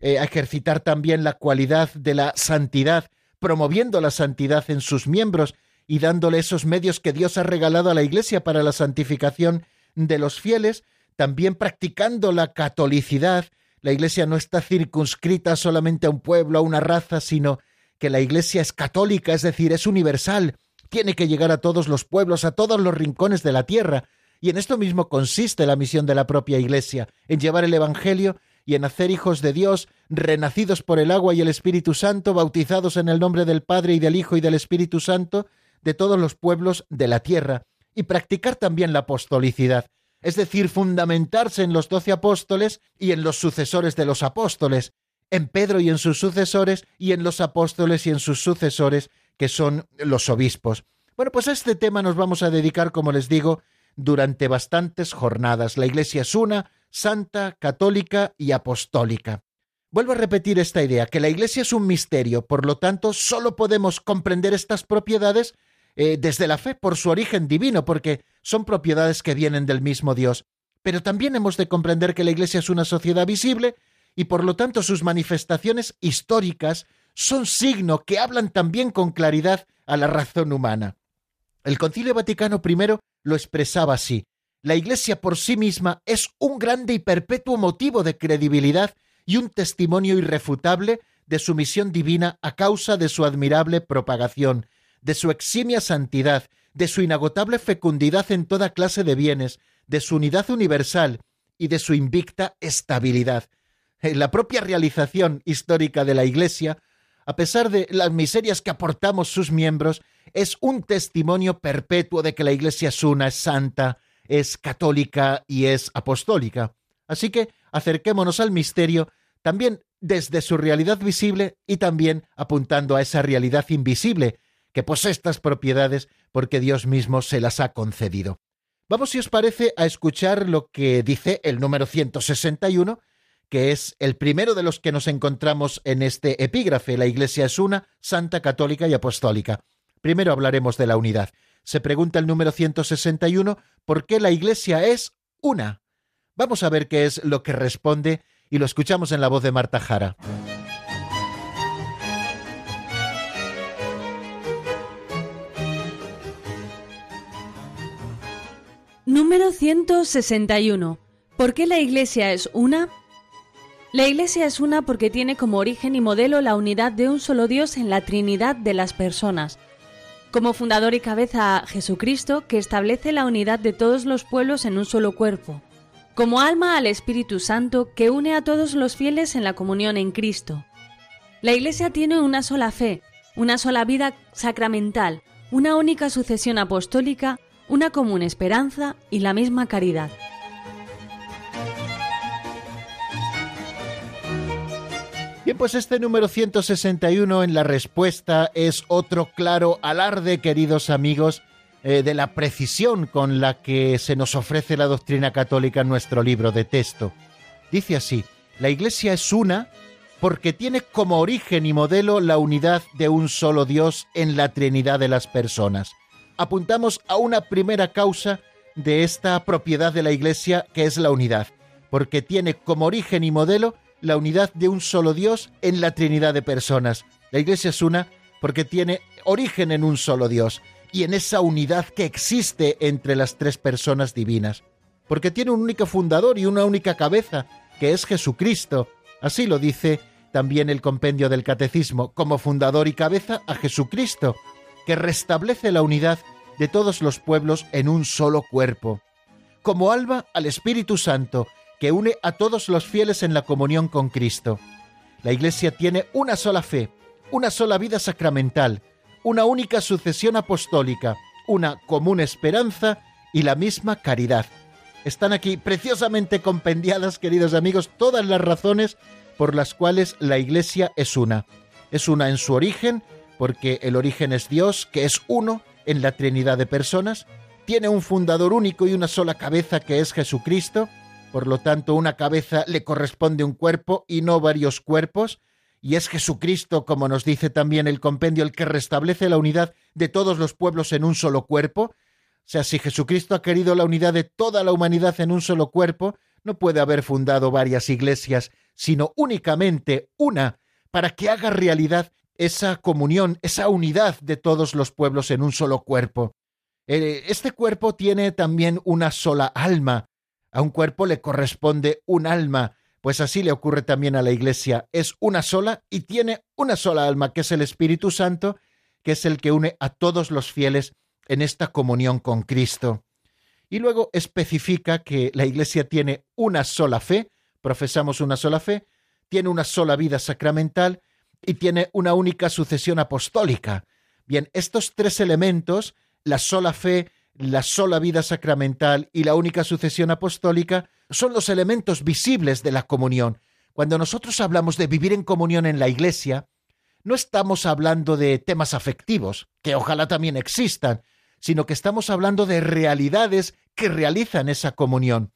eh, a ejercitar también la cualidad de la santidad, promoviendo la santidad en sus miembros y dándole esos medios que Dios ha regalado a la Iglesia para la santificación de los fieles, también practicando la catolicidad. La Iglesia no está circunscrita solamente a un pueblo, a una raza, sino que la Iglesia es católica, es decir, es universal, tiene que llegar a todos los pueblos, a todos los rincones de la tierra, y en esto mismo consiste la misión de la propia Iglesia, en llevar el Evangelio y en hacer hijos de Dios, renacidos por el agua y el Espíritu Santo, bautizados en el nombre del Padre y del Hijo y del Espíritu Santo, de todos los pueblos de la tierra, y practicar también la apostolicidad, es decir, fundamentarse en los doce apóstoles y en los sucesores de los apóstoles, en Pedro y en sus sucesores, y en los apóstoles y en sus sucesores, que son los obispos. Bueno, pues a este tema nos vamos a dedicar, como les digo, durante bastantes jornadas. La Iglesia es una, santa, católica y apostólica. Vuelvo a repetir esta idea, que la Iglesia es un misterio, por lo tanto, solo podemos comprender estas propiedades eh, desde la fe, por su origen divino, porque son propiedades que vienen del mismo Dios. Pero también hemos de comprender que la Iglesia es una sociedad visible y por lo tanto sus manifestaciones históricas son signo que hablan también con claridad a la razón humana. El Concilio Vaticano I lo expresaba así. La Iglesia por sí misma es un grande y perpetuo motivo de credibilidad y un testimonio irrefutable de su misión divina a causa de su admirable propagación, de su eximia santidad, de su inagotable fecundidad en toda clase de bienes, de su unidad universal y de su invicta estabilidad. La propia realización histórica de la Iglesia, a pesar de las miserias que aportamos sus miembros, es un testimonio perpetuo de que la Iglesia es una, es santa, es católica y es apostólica. Así que acerquémonos al misterio también desde su realidad visible y también apuntando a esa realidad invisible que posee estas propiedades porque Dios mismo se las ha concedido. Vamos, si os parece, a escuchar lo que dice el número 161, que es el primero de los que nos encontramos en este epígrafe. La Iglesia es una, santa, católica y apostólica. Primero hablaremos de la unidad. Se pregunta el número 161, ¿por qué la Iglesia es una? Vamos a ver qué es lo que responde y lo escuchamos en la voz de Marta Jara. Número 161. ¿Por qué la Iglesia es una? La Iglesia es una porque tiene como origen y modelo la unidad de un solo Dios en la Trinidad de las personas, como fundador y cabeza a Jesucristo, que establece la unidad de todos los pueblos en un solo cuerpo, como alma al Espíritu Santo, que une a todos los fieles en la comunión en Cristo. La Iglesia tiene una sola fe, una sola vida sacramental, una única sucesión apostólica, una común esperanza y la misma caridad. Bien, pues este número 161 en la respuesta es otro claro alarde, queridos amigos, eh, de la precisión con la que se nos ofrece la doctrina católica en nuestro libro de texto. Dice así, la Iglesia es una porque tiene como origen y modelo la unidad de un solo Dios en la Trinidad de las personas. Apuntamos a una primera causa de esta propiedad de la Iglesia que es la unidad, porque tiene como origen y modelo la unidad de un solo Dios en la Trinidad de personas. La Iglesia es una porque tiene origen en un solo Dios y en esa unidad que existe entre las tres personas divinas. Porque tiene un único fundador y una única cabeza, que es Jesucristo. Así lo dice también el compendio del Catecismo, como fundador y cabeza a Jesucristo, que restablece la unidad de todos los pueblos en un solo cuerpo. Como alba al Espíritu Santo, que une a todos los fieles en la comunión con Cristo. La Iglesia tiene una sola fe, una sola vida sacramental, una única sucesión apostólica, una común esperanza y la misma caridad. Están aquí preciosamente compendiadas, queridos amigos, todas las razones por las cuales la Iglesia es una. Es una en su origen, porque el origen es Dios, que es uno en la Trinidad de personas, tiene un fundador único y una sola cabeza que es Jesucristo, por lo tanto, una cabeza le corresponde un cuerpo y no varios cuerpos, y es Jesucristo, como nos dice también el compendio, el que restablece la unidad de todos los pueblos en un solo cuerpo. O sea, si Jesucristo ha querido la unidad de toda la humanidad en un solo cuerpo, no puede haber fundado varias iglesias, sino únicamente una, para que haga realidad esa comunión, esa unidad de todos los pueblos en un solo cuerpo. Eh, este cuerpo tiene también una sola alma. A un cuerpo le corresponde un alma, pues así le ocurre también a la Iglesia. Es una sola y tiene una sola alma, que es el Espíritu Santo, que es el que une a todos los fieles en esta comunión con Cristo. Y luego especifica que la Iglesia tiene una sola fe, profesamos una sola fe, tiene una sola vida sacramental y tiene una única sucesión apostólica. Bien, estos tres elementos, la sola fe, la sola vida sacramental y la única sucesión apostólica, son los elementos visibles de la comunión. Cuando nosotros hablamos de vivir en comunión en la Iglesia, no estamos hablando de temas afectivos, que ojalá también existan, sino que estamos hablando de realidades que realizan esa comunión.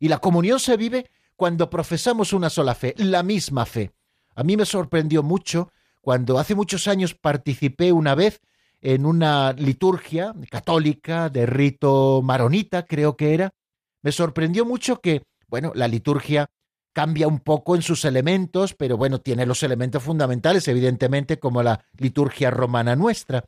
Y la comunión se vive cuando profesamos una sola fe, la misma fe. A mí me sorprendió mucho cuando hace muchos años participé una vez en una liturgia católica de rito maronita, creo que era. Me sorprendió mucho que, bueno, la liturgia cambia un poco en sus elementos, pero bueno, tiene los elementos fundamentales, evidentemente, como la liturgia romana nuestra.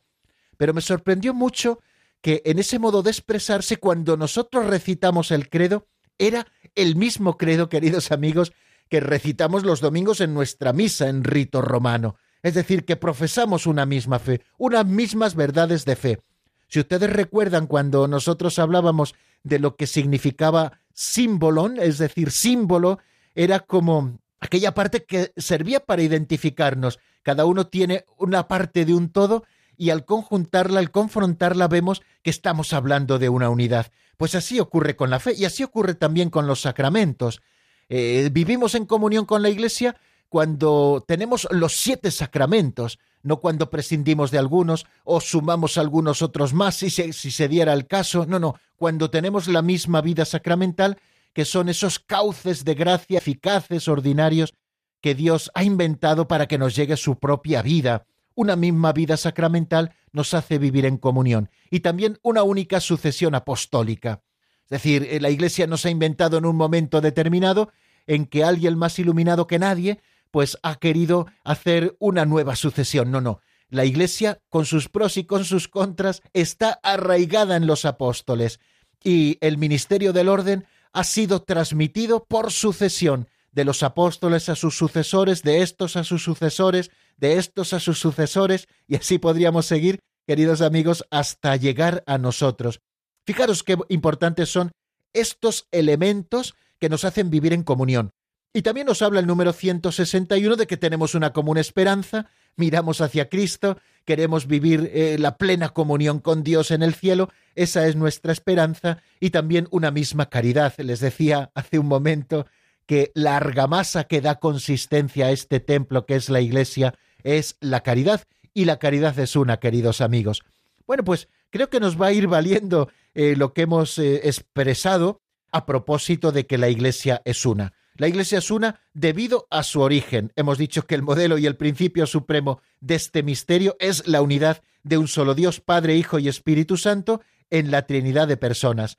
Pero me sorprendió mucho que en ese modo de expresarse, cuando nosotros recitamos el credo, era el mismo credo, queridos amigos, que recitamos los domingos en nuestra misa en rito romano. Es decir, que profesamos una misma fe, unas mismas verdades de fe. Si ustedes recuerdan cuando nosotros hablábamos de lo que significaba símbolon, es decir, símbolo, era como aquella parte que servía para identificarnos. Cada uno tiene una parte de un todo y al conjuntarla, al confrontarla, vemos que estamos hablando de una unidad. Pues así ocurre con la fe y así ocurre también con los sacramentos. Eh, vivimos en comunión con la Iglesia cuando tenemos los siete sacramentos, no cuando prescindimos de algunos o sumamos algunos otros más si se, si se diera el caso, no, no, cuando tenemos la misma vida sacramental, que son esos cauces de gracia eficaces, ordinarios, que Dios ha inventado para que nos llegue su propia vida una misma vida sacramental nos hace vivir en comunión y también una única sucesión apostólica. Es decir, eh, la Iglesia no se ha inventado en un momento determinado en que alguien más iluminado que nadie, pues ha querido hacer una nueva sucesión. No, no. La Iglesia, con sus pros y con sus contras, está arraigada en los apóstoles y el ministerio del orden ha sido transmitido por sucesión de los apóstoles a sus sucesores, de estos a sus sucesores, de estos a sus sucesores, y así podríamos seguir, queridos amigos, hasta llegar a nosotros. Fijaros qué importantes son estos elementos que nos hacen vivir en comunión. Y también nos habla el número 161 de que tenemos una común esperanza, miramos hacia Cristo, queremos vivir eh, la plena comunión con Dios en el cielo, esa es nuestra esperanza, y también una misma caridad. Les decía hace un momento que la argamasa que da consistencia a este templo que es la iglesia es la caridad y la caridad es una, queridos amigos. Bueno, pues creo que nos va a ir valiendo eh, lo que hemos eh, expresado a propósito de que la iglesia es una. La iglesia es una debido a su origen. Hemos dicho que el modelo y el principio supremo de este misterio es la unidad de un solo Dios, Padre, Hijo y Espíritu Santo en la Trinidad de personas.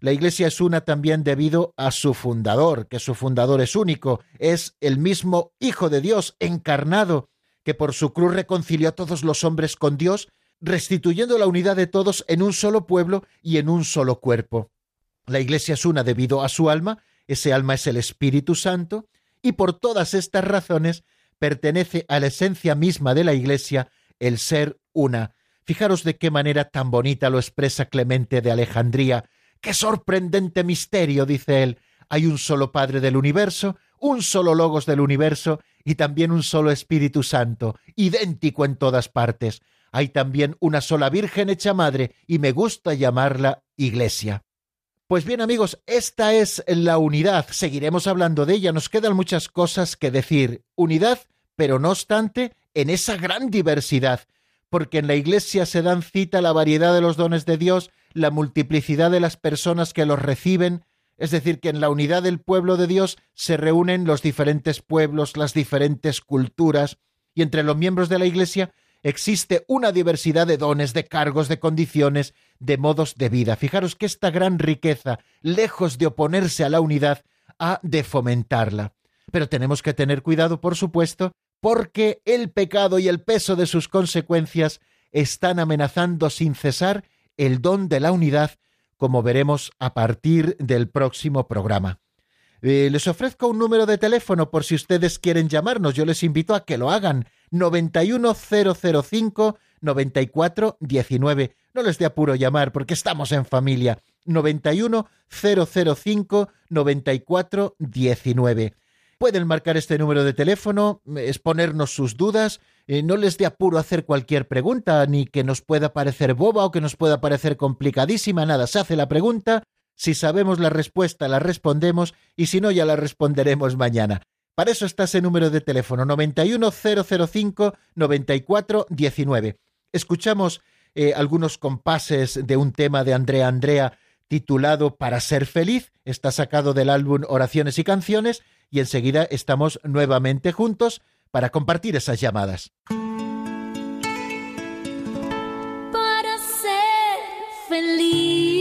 La Iglesia es una también debido a su fundador, que su fundador es único, es el mismo Hijo de Dios encarnado, que por su cruz reconcilió a todos los hombres con Dios, restituyendo la unidad de todos en un solo pueblo y en un solo cuerpo. La Iglesia es una debido a su alma, ese alma es el Espíritu Santo, y por todas estas razones pertenece a la esencia misma de la Iglesia el ser una. Fijaros de qué manera tan bonita lo expresa Clemente de Alejandría ¡Qué sorprendente misterio! dice él. Hay un solo Padre del universo, un solo Logos del universo y también un solo Espíritu Santo, idéntico en todas partes. Hay también una sola Virgen hecha Madre y me gusta llamarla Iglesia. Pues bien amigos, esta es la unidad. Seguiremos hablando de ella. Nos quedan muchas cosas que decir. Unidad, pero no obstante, en esa gran diversidad. Porque en la Iglesia se dan cita la variedad de los dones de Dios, la multiplicidad de las personas que los reciben, es decir, que en la unidad del pueblo de Dios se reúnen los diferentes pueblos, las diferentes culturas, y entre los miembros de la Iglesia existe una diversidad de dones, de cargos, de condiciones, de modos de vida. Fijaros que esta gran riqueza, lejos de oponerse a la unidad, ha de fomentarla. Pero tenemos que tener cuidado, por supuesto, porque el pecado y el peso de sus consecuencias están amenazando sin cesar el don de la unidad, como veremos a partir del próximo programa. Eh, les ofrezco un número de teléfono por si ustedes quieren llamarnos. Yo les invito a que lo hagan. 91005 9419. No les dé apuro llamar porque estamos en familia. 91005 9419. Pueden marcar este número de teléfono, exponernos sus dudas, eh, no les dé apuro hacer cualquier pregunta, ni que nos pueda parecer boba o que nos pueda parecer complicadísima, nada, se hace la pregunta, si sabemos la respuesta la respondemos y si no ya la responderemos mañana. Para eso está ese número de teléfono 91005 9419. Escuchamos eh, algunos compases de un tema de Andrea Andrea titulado Para ser feliz, está sacado del álbum Oraciones y Canciones y enseguida estamos nuevamente juntos para compartir esas llamadas. Para ser feliz,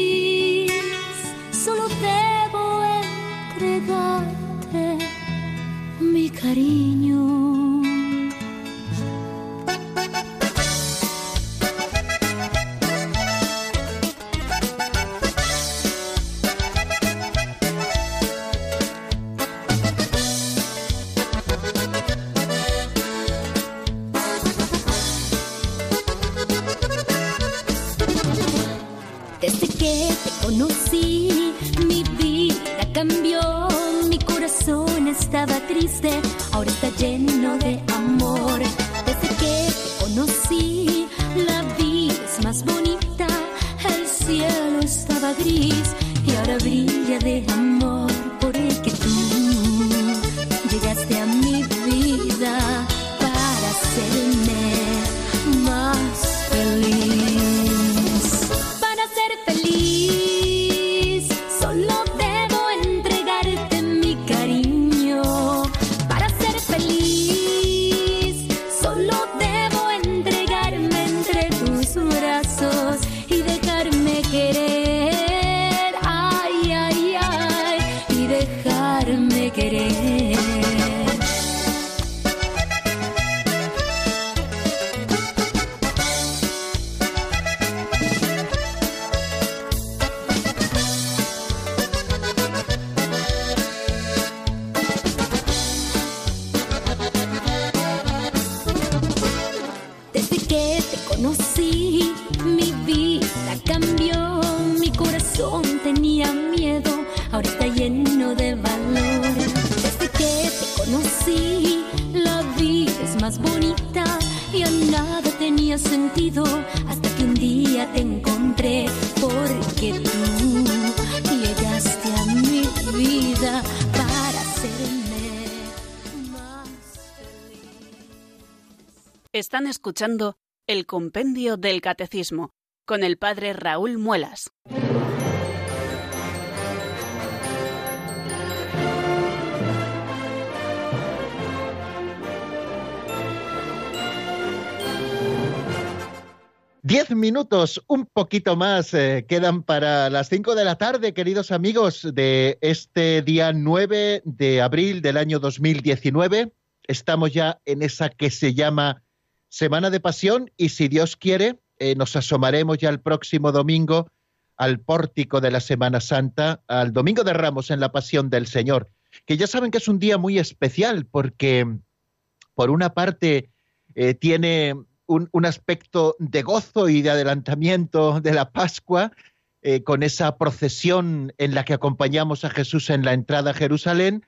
Desde que te conocí, mi vida cambió. Mi corazón estaba triste, ahora está lleno de amor. Desde que te conocí, la vida es más bonita. El cielo estaba gris y ahora brilla de amor. Porque tú llegaste escuchando el Compendio del Catecismo con el Padre Raúl Muelas. Diez minutos, un poquito más, eh, quedan para las cinco de la tarde, queridos amigos, de este día 9 de abril del año 2019. Estamos ya en esa que se llama Semana de Pasión y si Dios quiere, eh, nos asomaremos ya el próximo domingo al pórtico de la Semana Santa, al Domingo de Ramos en la Pasión del Señor, que ya saben que es un día muy especial porque, por una parte, eh, tiene un, aspecto de gozo y de adelantamiento de la Pascua, eh, con esa procesión en la que acompañamos a Jesús en la entrada a Jerusalén,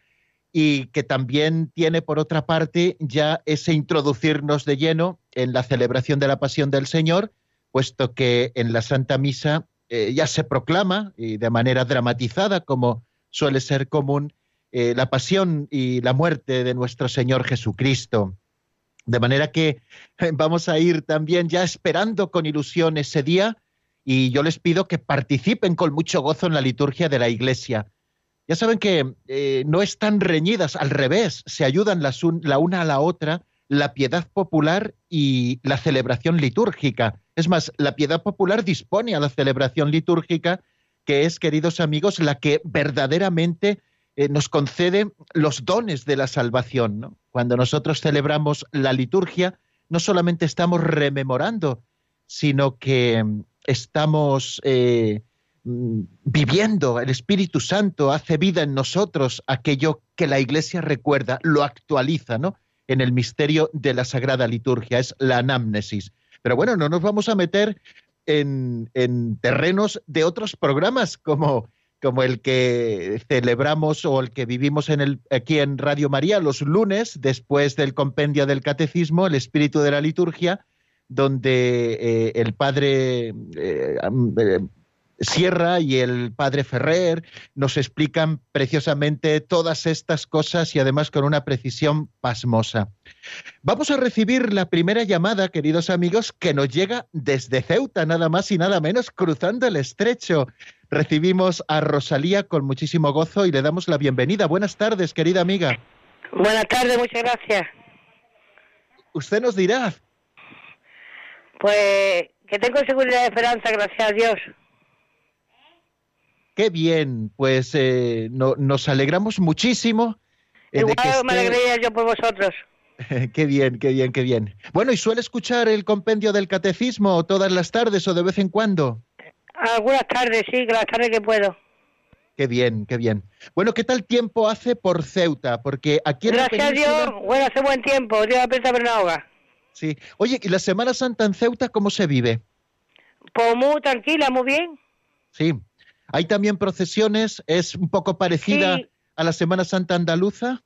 y que también tiene, por otra parte, ya ese introducirnos de lleno en la celebración de la Pasión del Señor, puesto que en la Santa Misa eh, ya se proclama, y de manera dramatizada, como suele ser común, eh, la pasión y la muerte de nuestro Señor Jesucristo. De manera que vamos a ir también ya esperando con ilusión ese día y yo les pido que participen con mucho gozo en la liturgia de la Iglesia. Ya saben que eh, no están reñidas, al revés, se ayudan las la una a la otra la piedad popular y la celebración litúrgica. Es más, la piedad popular dispone a la celebración litúrgica, que es, queridos amigos, la que verdaderamente eh, nos concede los dones de la salvación. Cuando nosotros celebramos la liturgia, no solamente estamos rememorando, sino que mm, estamos eh, viviendo, el Espíritu Santo hace vida en nosotros aquello que la Iglesia recuerda, lo actualiza, ¿no? En el misterio de la Sagrada Liturgia, es la anamnesis. Pero bueno, no nos vamos a meter en, en terrenos de otros programas como como el que celebramos o el que vivimos aquí en Radio María los lunes, después del compendio del Catecismo, el espíritu de la liturgia, donde eh, el padre eh, eh, Sierra y el padre Ferrer nos explican preciosamente todas estas cosas y además con una precisión pasmosa. Vamos a recibir la primera llamada, queridos amigos, que nos llega desde Ceuta, nada más y nada menos, cruzando el estrecho. Recibimos a Rosalía con muchísimo gozo y le damos la bienvenida. Buenas tardes, querida amiga. Buenas tardes, muchas gracias. Usted nos dirá. Pues que tengo seguridad y esperanza, gracias a Dios. Qué bien, pues eh, no, nos alegramos muchísimo. eh, Igual que me alegraría yo por vosotros. qué bien, qué bien, qué bien. Bueno, ¿y suele escuchar el compendio del catecismo todas las tardes o de vez en cuando? Algunas tardes, sí, las tardes que puedo. Qué bien, qué bien. Bueno, ¿qué tal tiempo hace por Ceuta? Porque aquí en Gracias a Dios, bueno, hace buen tiempo. Dios aprieta pero no ahoga. Sí. Oye, ¿y la Semana Santa en Ceuta cómo se vive? Pues muy tranquila, muy bien. Sí. ¿Hay también procesiones? ¿Es un poco parecida Sí. a la Semana Santa andaluza?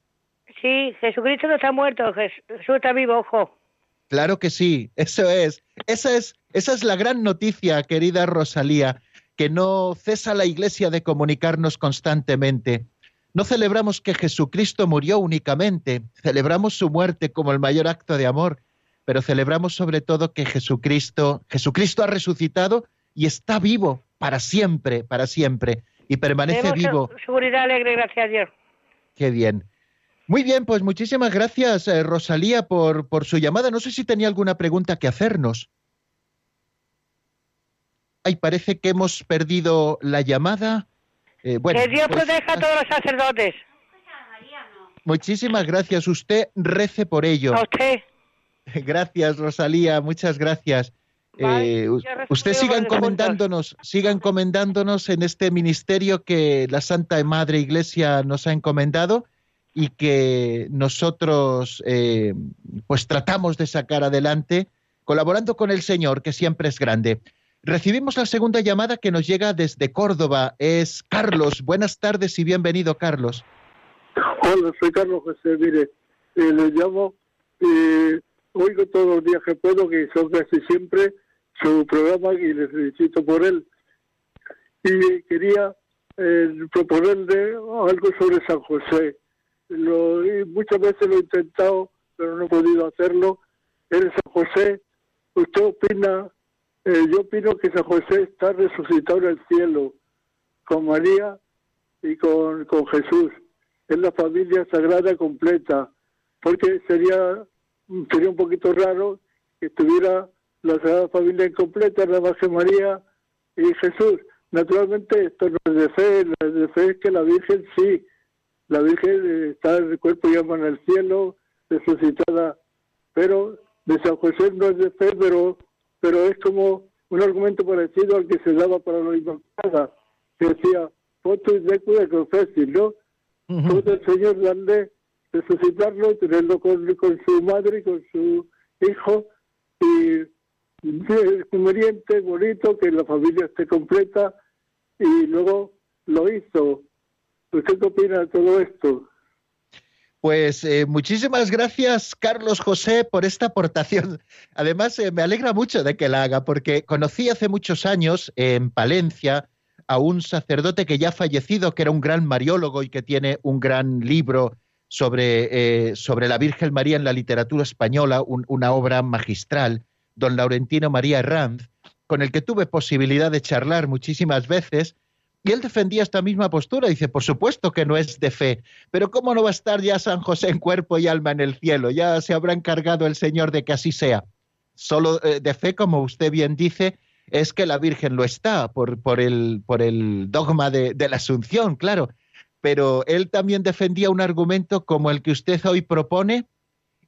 Sí, Jesucristo no está muerto, Jes- Jesús está vivo, ojo. Claro que sí, eso es. Esa es, esa es la gran noticia, querida Rosalía, que no cesa la Iglesia de comunicarnos constantemente. No celebramos que Jesucristo murió únicamente, celebramos su muerte como el mayor acto de amor, pero celebramos sobre todo que Jesucristo, Jesucristo ha resucitado y está vivo para siempre, para siempre, y permanece Tenemos vivo. se- seguridad alegre, gracias a Dios. Qué bien. Muy bien, pues muchísimas gracias, eh, Rosalía, por, por su llamada. No sé si tenía alguna pregunta que hacernos. Ay, parece que hemos perdido la llamada. Eh, bueno, que Dios pues, proteja a todos los sacerdotes. muchísimas gracias. Usted rece por ello. A usted. Gracias, Rosalía. Muchas gracias. Eh, usted por siga los difuntos. encomendándonos, siga encomendándonos en este ministerio que la Santa Madre Iglesia nos ha encomendado y que nosotros eh, pues tratamos de sacar adelante colaborando con el Señor, que siempre es grande. Recibimos la segunda llamada que nos llega desde Córdoba. Es Carlos. Buenas tardes y bienvenido, Carlos. Hola, soy Carlos José. Mire, eh, le llamo y oigo todos los días que puedo, que son casi siempre, su programa y le felicito por él. Y quería eh, proponerle algo sobre San José. Lo, muchas veces lo he intentado, pero no he podido hacerlo. En San José, ¿usted opina? Eh, yo opino que San José está resucitado en el cielo con María y con, con Jesús es la familia sagrada completa, porque sería, sería un poquito raro que estuviera la Sagrada Familia incompleta, más que María y Jesús. Naturalmente esto no es de fe, la de fe es que la Virgen sí, la Virgen eh, está en el cuerpo y llama en el cielo, resucitada, pero de San José no es de fe, pero, pero es como un argumento parecido al que se daba para la Inmaculada, que decía, foto y de confessis, ¿no? puede el Señor darle, resucitarlo y tenerlo con, con su madre y con su hijo y es conveniente, bonito que la familia esté completa y luego lo hizo. ¿Usted qué opina de todo esto? Pues eh, muchísimas gracias, Carlos José, por esta aportación. Además, eh, me alegra mucho de que la haga, porque conocí hace muchos años en Palencia a un sacerdote que ya ha fallecido, que era un gran mariólogo y que tiene un gran libro sobre, eh, sobre la Virgen María en la literatura española, un- una obra magistral, don Laurentino María Herranz, con el que tuve posibilidad de charlar muchísimas veces Y él defendía esta misma postura. Dice, por supuesto que no es de fe, pero ¿cómo no va a estar ya San José en cuerpo y alma en el cielo? Ya se habrá encargado el Señor de que así sea. Solo eh, de fe, como usted bien dice, es que la Virgen lo está, por, el, dogma de la Asunción, claro. Pero él también defendía un argumento como el que usted hoy propone,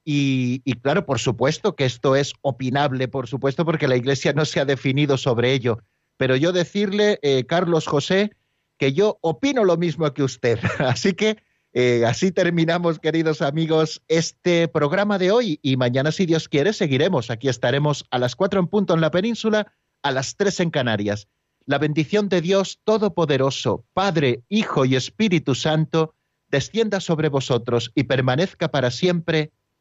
y, claro, por supuesto que esto es opinable, por supuesto, porque la Iglesia no se ha definido sobre ello. Pero yo decirle, eh, Carlos José, que yo opino lo mismo que usted. Así que eh, así terminamos, queridos amigos, este programa de hoy. Y mañana, si Dios quiere, seguiremos. Aquí estaremos a las cuatro en punto en la península, a las tres en Canarias. La bendición de Dios Todopoderoso, Padre, Hijo y Espíritu Santo, descienda sobre vosotros y permanezca para siempre.